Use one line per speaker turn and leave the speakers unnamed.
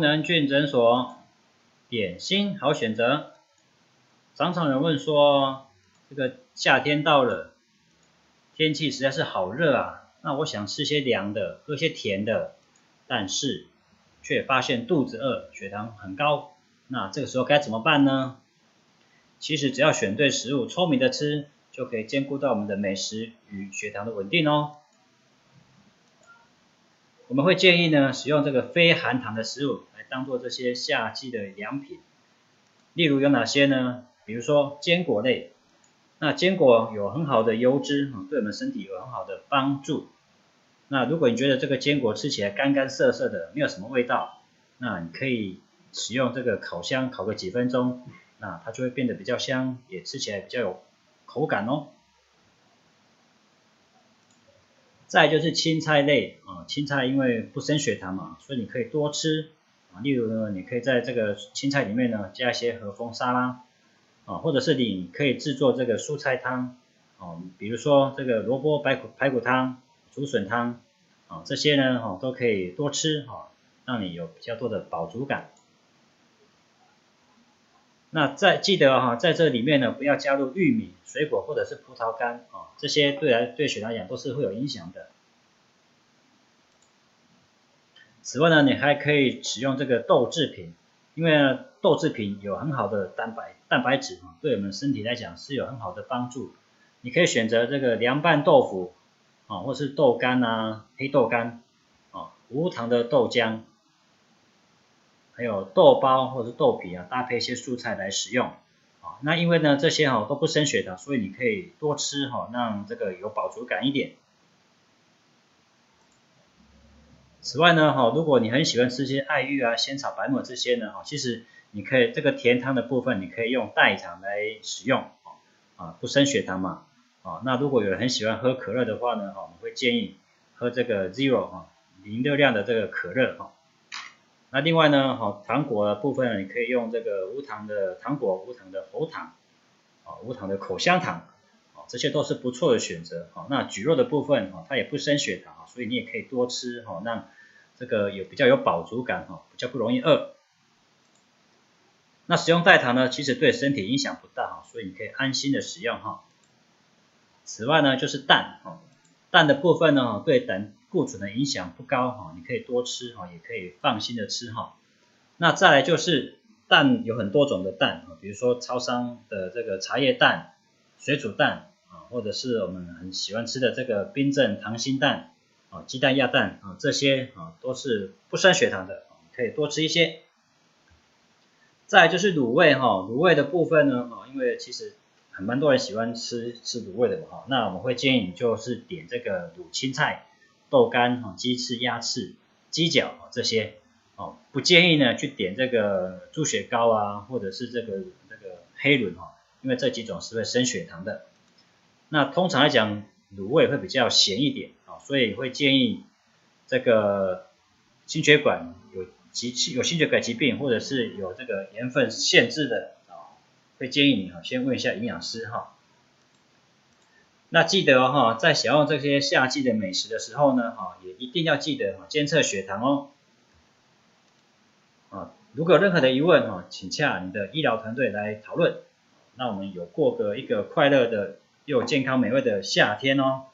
功能菌诊所，点心好选择。常常有人问说，这个夏天到了，天气实在是好热啊，那我想吃些凉的，喝些甜的，但是却发现肚子饿，血糖很高，那这个时候该怎么办呢？其实只要选对食物，聪明的吃，就可以兼顾到我们的美食与血糖的稳定哦。我们会建议呢，使用这个非含糖的食物来当做这些夏季的凉品。例如有哪些呢？比如说坚果类，那坚果有很好的油脂，对我们身体有很好的帮助。那如果你觉得这个坚果吃起来干干涩涩的，没有什么味道，那你可以使用这个烤箱烤个几分钟，那它就会变得比较香，也吃起来比较有口感哦。再就是青菜类青菜因为不升血糖嘛，所以你可以多吃啊。例如呢，你可以在这个青菜里面呢加一些和风沙拉啊，或者是你可以制作这个蔬菜汤啊，比如说这个萝卜白骨排骨汤、竹笋汤啊，这些呢哈都可以多吃哈，让你有比较多的饱足感。那在记得哈，在这里面呢，不要加入玉米、水果或者是葡萄干啊，这些对来对血糖讲都是会有影响的。此外呢，你还可以使用这个豆制品，因为呢豆制品有很好的蛋白蛋白质，对我们身体来讲是有很好的帮助。你可以选择这个凉拌豆腐啊，或是豆干啊、黑豆干啊、无糖的豆浆。还有豆包或者是豆皮啊，搭配一些蔬菜来使用啊。那因为呢这些哈都不升血糖，所以你可以多吃哈，让这个有饱足感一点。此外呢哈，如果你很喜欢吃些爱玉啊、仙草、白木这些呢哈，其实你可以这个甜汤的部分，你可以用代糖来使用啊，不升血糖嘛啊。那如果有人很喜欢喝可乐的话呢哈，我们会建议喝这个 zero 哈零热量的这个可乐哈。那另外呢，哈糖果的部分，你可以用这个无糖的糖果、无糖的喉糖，啊无糖的口香糖，这些都是不错的选择。哈，那蒟蒻的部分，哈它也不升血糖，所以你也可以多吃，哈让这个有比较有饱足感，哈比较不容易饿。那使用代糖呢，其实对身体影响不大，哈所以你可以安心的使用，哈。此外呢，就是蛋，哈蛋的部分呢，对胆固醇的影响不高哈，你可以多吃哈，也可以放心的吃哈。那再来就是蛋有很多种的蛋啊，比如说超商的这个茶叶蛋、水煮蛋，或者是我们很喜欢吃的这个冰镇溏心蛋啊、鸡蛋、鸭蛋啊，这些啊都是不升血糖的，可以多吃一些。再就是卤味哈，卤味的部分呢啊，因为其实很蛮多人喜欢吃吃卤味的嘛哈，那我们会建议你就是点这个卤青菜。豆干、哈鸡翅、鸭翅、鸡脚这些哦，不建议呢去点这个猪血糕啊，或者是这个这个黑轮哈，因为这几种是会升血糖的。那通常来讲，卤味会比较咸一点啊，所以会建议这个心血管有疾有心血管疾病或者是有这个盐分限制的啊，会建议你哈先问一下营养师哈。那记得哈，在享用这些夏季的美食的时候呢，哈，也一定要记得监测血糖哦。啊，如果有任何的疑问哈，请洽你的医疗团队来讨论。那我们有过个一个快乐的又健康美味的夏天哦。